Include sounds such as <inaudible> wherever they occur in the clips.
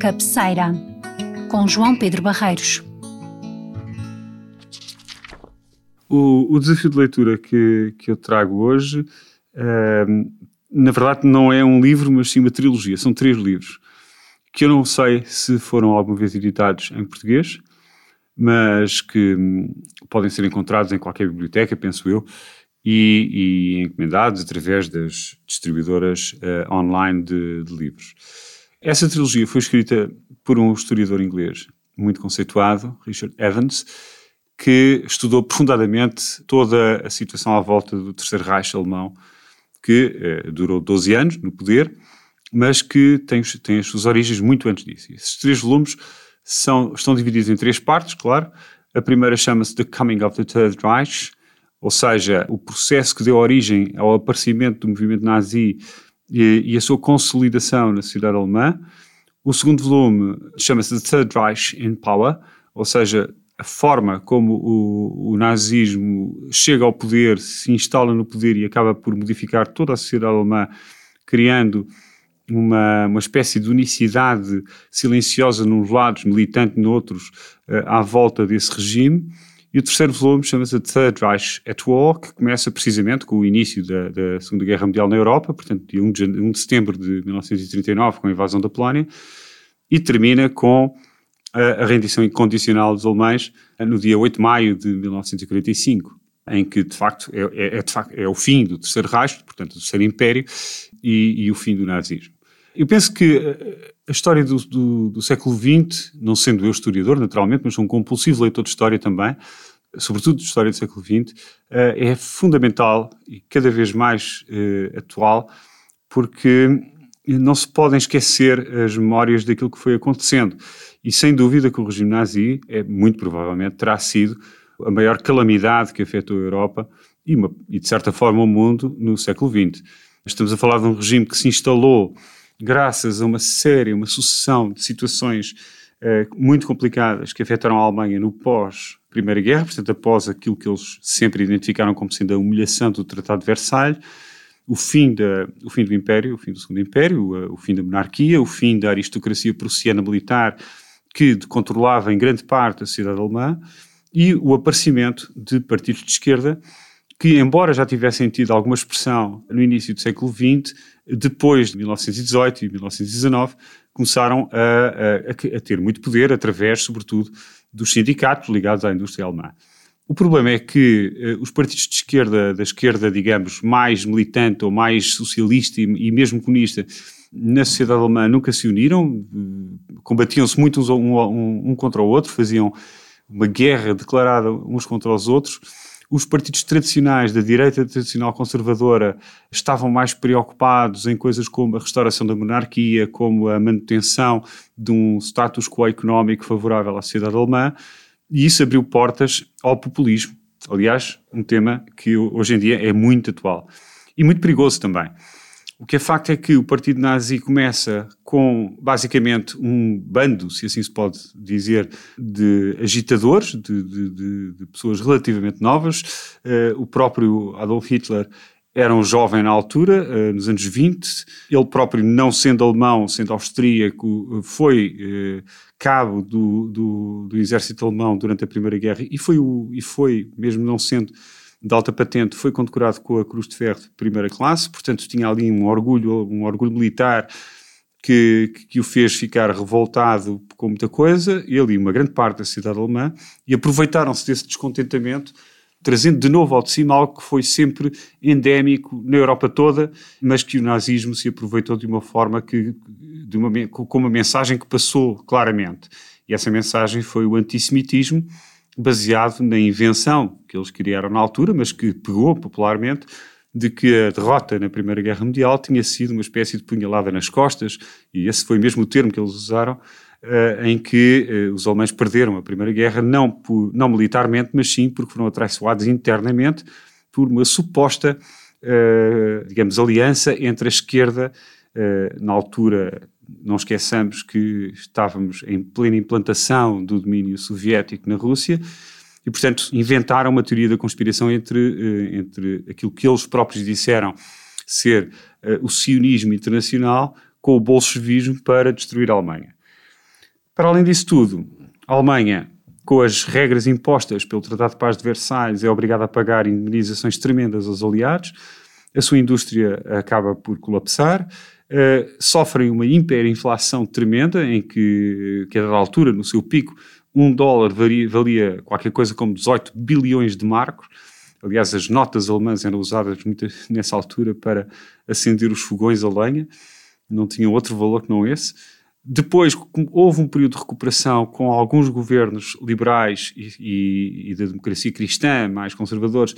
Cabeceira, com João Pedro Barreiros. O, o desafio de leitura que, que eu trago hoje, uh, na verdade, não é um livro, mas sim uma trilogia. São três livros que eu não sei se foram alguma vez editados em português, mas que hum, podem ser encontrados em qualquer biblioteca, penso eu, e, e encomendados através das distribuidoras uh, online de, de, livros. Essa trilogia foi escrita por um historiador inglês muito conceituado, Richard Evans, que estudou profundamente toda a situação à volta do Terceiro Reich alemão, que uh, durou 12 anos no poder, mas que tem, tem as suas origens muito antes disso. Esses três volumes são, estão divididos em três partes, claro. A primeira chama-se The Coming of the Third Reich, ou seja, o processo que deu origem ao aparecimento do movimento nazi e, e a sua consolidação na sociedade alemã. O segundo volume chama-se The Third Reich in Power, ou seja, a forma como o, o, nazismo chega ao poder, se instala no poder e acaba por modificar toda a sociedade alemã, criando uma, uma espécie de unicidade silenciosa nos lados, militante noutros, uh, à volta desse regime. E o terceiro volume chama-se The Third Reich at War, que começa precisamente com o início da, da Segunda Guerra Mundial na Europa, portanto, de 1 de, 1 de setembro de 1939, com a invasão da Polónia, e termina com a, rendição incondicional dos alemães eh, no dia 8 de maio de 1945 em que de facto é, é, é, de facto, é o fim do Terceiro Reich, portanto do Terceiro Império, e, e o fim do nazismo. Eu penso que eh, a história do, do, do, século XX, não sendo eu historiador, naturalmente, mas um compulsivo leitor de história também, sobretudo de história do século XX, eh, é fundamental e cada vez mais uh, atual, porque não se podem esquecer as memórias daquilo que foi acontecendo. E sem dúvida que o regime nazi, é, muito provavelmente, terá sido a maior calamidade que afetou a Europa e, uma, e de certa forma, o mundo no século XX. Estamos a falar de um regime que se instalou graças a uma série, uma sucessão de situações uh, muito complicadas que afetaram a Alemanha no pós-Primeira Guerra, portanto, após aquilo que eles sempre identificaram como sendo a humilhação do Tratado de Versalhes, o fim, da, o fim do Império, o fim do Segundo Império, o, o fim da monarquia, o fim da aristocracia prussiana militar que controlava em grande parte a sociedade alemã e o aparecimento de partidos de esquerda que, embora já tivessem tido alguma expressão no início do século XX, depois de 1918 e 1919, começaram a, a, a, ter muito poder através, sobretudo, dos sindicatos ligados à indústria alemã. O problema é que uh, os partidos de esquerda, da esquerda, digamos, mais militante ou mais socialista e, e mesmo comunista, na sociedade alemã nunca se uniram, uh, combatiam-se muito uns, um, um, um contra o outro, faziam uma guerra declarada uns contra os outros os partidos tradicionais da direita tradicional conservadora estavam mais preocupados em coisas como a restauração da monarquia, como a manutenção de um status quo económico favorável à sociedade alemã, e isso abriu portas ao populismo. Aliás, um tema que hoje em dia é muito atual e muito perigoso também. O que é facto é que o Partido Nazi começa com, basicamente, um bando, se assim se pode dizer, de agitadores, de, de, de pessoas relativamente novas. Uh, o próprio Adolf Hitler era um jovem na altura, uh, nos anos 20. Ele próprio, não sendo alemão, sendo austríaco, foi uh, cabo do, do, do, exército alemão durante a Primeira Guerra e foi, o, e foi mesmo não sendo de alta patente, foi condecorado com a Cruz de Ferro de primeira classe, portanto tinha ali um orgulho, um orgulho militar que, que o fez ficar revoltado com muita coisa, ele e uma grande parte da sociedade alemã, e aproveitaram-se desse descontentamento, trazendo de novo ao de cima algo que foi sempre endémico na Europa toda, mas que o nazismo se aproveitou de uma forma que, de uma, com uma mensagem que passou claramente. E essa mensagem foi o antissemitismo, baseado na invenção que eles criaram na altura, mas que pegou popularmente, de que a derrota na Primeira Guerra Mundial tinha sido uma espécie de punhalada nas costas, e esse foi mesmo o termo que eles usaram, uh, em que uh, os alemães perderam a Primeira Guerra, não, por, não militarmente, mas sim porque foram atraiçoados internamente por uma suposta, uh, digamos, aliança entre a esquerda, na altura não esqueçamos que estávamos em plena implantação do domínio soviético na Rússia e, portanto, inventaram uma teoria da conspiração entre, eh, entre aquilo que eles próprios disseram ser uh, o sionismo internacional com o bolchevismo para destruir a Alemanha. Para além disso tudo, a Alemanha, com as regras impostas pelo Tratado de Paz de Versalhes, é obrigada a pagar indemnizações tremendas aos aliados, a sua indústria acaba por colapsar, uh, sofrem uma hiperinflação tremenda, em que, que a altura, no seu pico, um dólar varia, valia qualquer coisa como 18 bilhões de marcos. Aliás, as notas alemãs eram usadas <laughs> nessa altura para acender os fogões a lenha, não tinham outro valor que não esse. Depois houve um período de recuperação com alguns governos liberais e, e, e da democracia cristã, mais conservadores,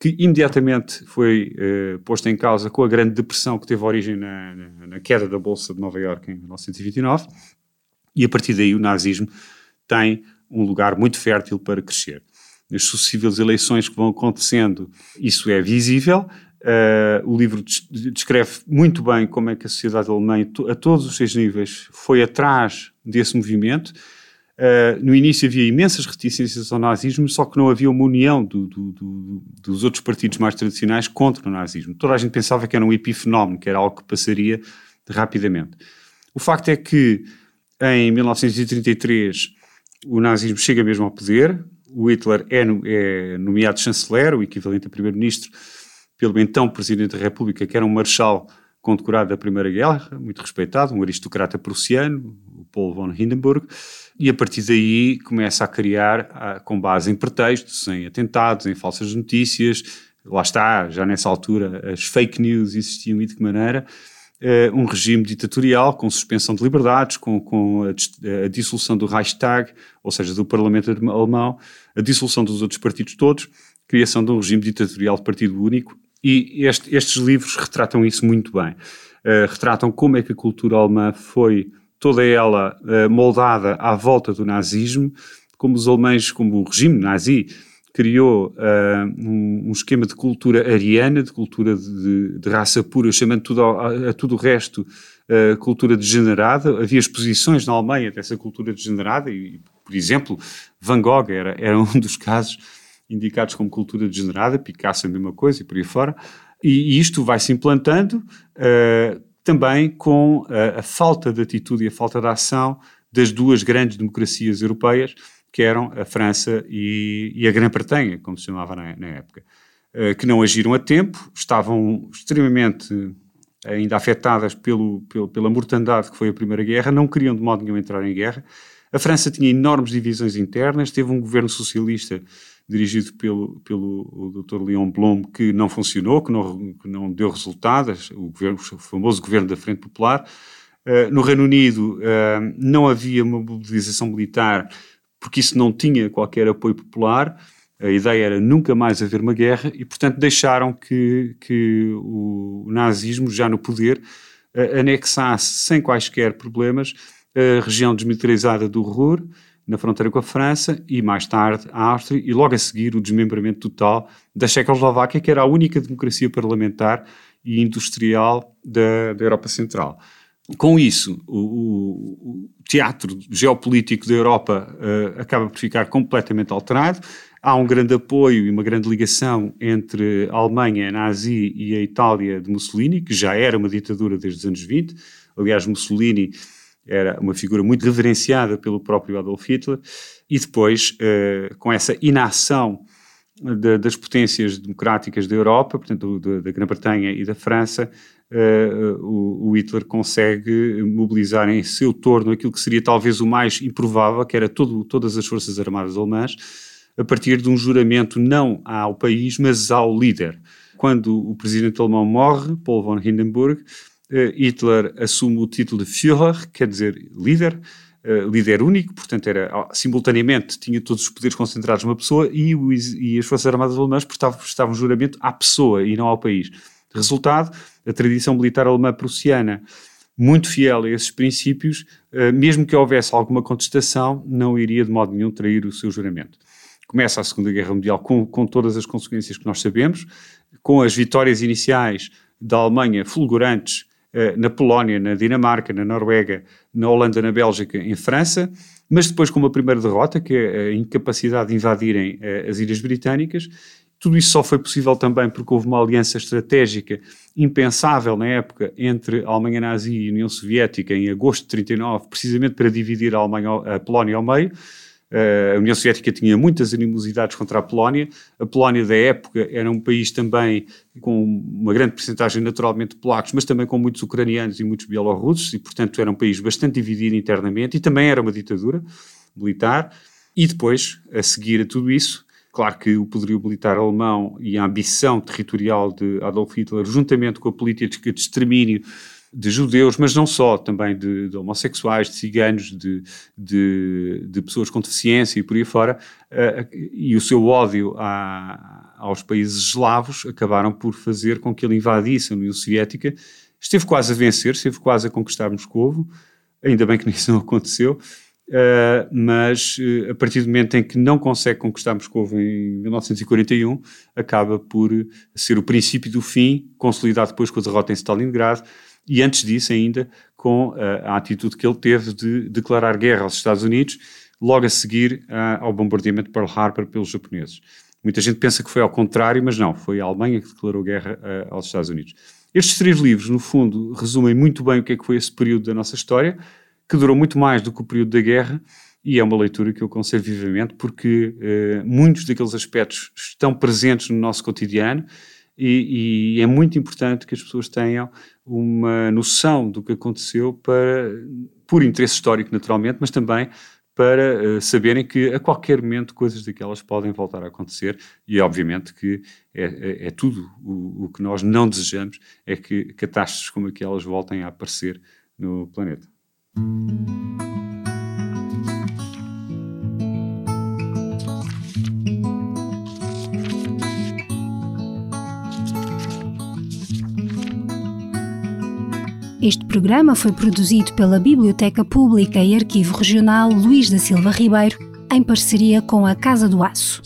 que imediatamente foi uh, posto em causa com a grande depressão que teve origem na, na, na queda da Bolsa de Nova Iorque em 1929, e a partir daí o nazismo tem um lugar muito fértil para crescer. Nas sucessivas eleições que vão acontecendo, isso é visível. Uh, o livro descreve muito bem como é que a sociedade alemã, a todos os seus níveis, foi atrás desse movimento. Uh, no início havia imensas reticências ao nazismo, só que não havia uma união do, do, do, dos outros partidos mais tradicionais contra o nazismo. Toda a gente pensava que era um epifenómeno, que era algo que passaria rapidamente. O facto é que em 1933 o nazismo chega mesmo ao poder, o Hitler é, é nomeado chanceler, o equivalente a primeiro-ministro, pelo então Presidente da República, que era um marechal condecorado da Primeira Guerra, muito respeitado, um aristocrata prussiano, o Paul von Hindenburg, e a partir daí começa a criar, com base em pretextos, em atentados, em falsas notícias, lá está, já nessa altura as fake news existiam e de que maneira, uh, um regime ditatorial com suspensão de liberdades, com, com a, a, dissolução do Reichstag, ou seja, do Parlamento alemão, a dissolução dos outros partidos todos, criação de um regime ditatorial de partido único, e este, estes livros retratam isso muito bem. Uh, retratam como é que a cultura alemã foi toda ela uh, moldada à volta do nazismo, como os alemães, como o regime nazi, criou uh, um, esquema de cultura ariana, de cultura de, de raça pura, chamando tudo a, a tudo o resto uh, cultura degenerada. Havia exposições na Alemanha dessa cultura degenerada e, por exemplo, Van Gogh era, era um dos casos indicados como cultura degenerada, Picasso a mesma coisa e por aí fora. E, e isto vai se implantando uh, também com a, a falta de atitude e a falta de ação das duas grandes democracias europeias, que eram a França e, e a Grã-Bretanha, como se chamava na, na época, uh, que não agiram a tempo, estavam extremamente ainda afetadas pelo, pelo, pela mortandade que foi a Primeira Guerra, não queriam de modo nenhum entrar em guerra. A França tinha enormes divisões internas, teve um governo socialista dirigido pelo, pelo Dr. Leon Blum que não funcionou, que não, que não deu resultados, o, governo, o famoso governo da Frente Popular. Uh, no Reino Unido uh, não havia uma mobilização militar porque isso não tinha qualquer apoio popular. A ideia era nunca mais haver uma guerra e, portanto, deixaram que, que o nazismo, já no poder, anexasse sem quaisquer problemas a região desmilitarizada do Ruhr, na fronteira com a França, e mais tarde a Áustria, e logo a seguir o desmembramento total da Checoslováquia, que era a única democracia parlamentar e industrial da, da Europa Central. Com isso, o, o teatro geopolítico da Europa uh, acaba por ficar completamente alterado. Há um grande apoio e uma grande ligação entre a Alemanha nazi e a Itália de Mussolini, que já era uma ditadura desde os anos 20. Aliás, Mussolini era uma figura muito reverenciada pelo próprio Adolf Hitler. E depois, uh, com essa inação das potências democráticas da Europa, portanto, da Grã-Bretanha e da França, uh, o, Hitler consegue mobilizar em seu torno aquilo que seria talvez o mais improvável, que era todo, todas as forças armadas alemãs, a partir de um juramento não ao país, mas ao líder. Quando o presidente alemão morre, Paul von Hindenburg, Hitler assume o título de Führer, quer dizer líder, Uh, líder único, portanto era simultaneamente tinha todos os poderes concentrados numa pessoa e, o, e as forças armadas alemãs prestavam, prestavam juramento à pessoa e não ao país. Resultado, a tradição militar alemã prussiana, muito fiel a esses princípios, eh, mesmo que houvesse alguma contestação, não iria de modo nenhum trair o seu juramento. Começa a Segunda Guerra Mundial com, com todas as consequências que nós sabemos, com as vitórias iniciais da Alemanha fulgurantes eh, na Polónia, na Dinamarca, na Noruega, na Holanda, na Bélgica, em França, mas depois com uma primeira derrota, que é a incapacidade de invadirem eh, as Ilhas Britânicas, Tudo isso só foi possível também porque houve uma aliança estratégica impensável na época entre a Alemanha nazi e a União Soviética em agosto de 39, precisamente para dividir a, Alemanha, a Polónia ao meio. Uh, a União Soviética tinha muitas animosidades contra a Polónia. A Polónia da época era um país também com uma grande percentagem naturalmente de polacos, mas também com muitos ucranianos e muitos bielorrussos, e portanto era um país bastante dividido internamente e também era uma ditadura militar. E depois, a seguir a tudo isso, Claro que o poderio militar alemão e a ambição territorial de Adolf Hitler, juntamente com a política de extermínio de judeus, mas não só, também de, de homossexuais, de ciganos, de, de, de, pessoas com deficiência e por aí fora, uh, e o seu ódio a, aos países eslavos acabaram por fazer com que ele invadisse a União Soviética. Esteve quase a vencer, esteve quase a conquistar Moscovo, ainda bem que isso não aconteceu, Uh, mas uh, a partir do momento em que não consegue conquistar Moscou em 1941, acaba por ser o princípio do fim, consolidado depois com a derrota em Stalingrado, e antes disso ainda com uh, a atitude que ele teve de declarar guerra aos Estados Unidos, logo a seguir ao bombardeamento de Pearl Harbor pelos japoneses. Muita gente pensa que foi ao contrário, mas não, foi a Alemanha que declarou guerra aos Estados Unidos. Estes três livros, no fundo, resumem muito bem o que é que foi esse período da nossa história, que durou muito mais do que o período da guerra, e é uma leitura que eu aconselho vivamente, porque muitos daqueles aspectos estão presentes no nosso cotidiano e, e, é muito importante que as pessoas tenham uma noção do que aconteceu para, por interesse histórico, naturalmente, mas também para uh, saberem que a qualquer momento coisas daquelas podem voltar a acontecer e obviamente que é, é, é tudo o, o, que nós não desejamos é que catástrofes como aquelas voltem a aparecer no planeta. Este programa foi produzido pela Biblioteca Pública e Arquivo Regional Luís da Silva Ribeiro, em parceria com a Casa do Aço.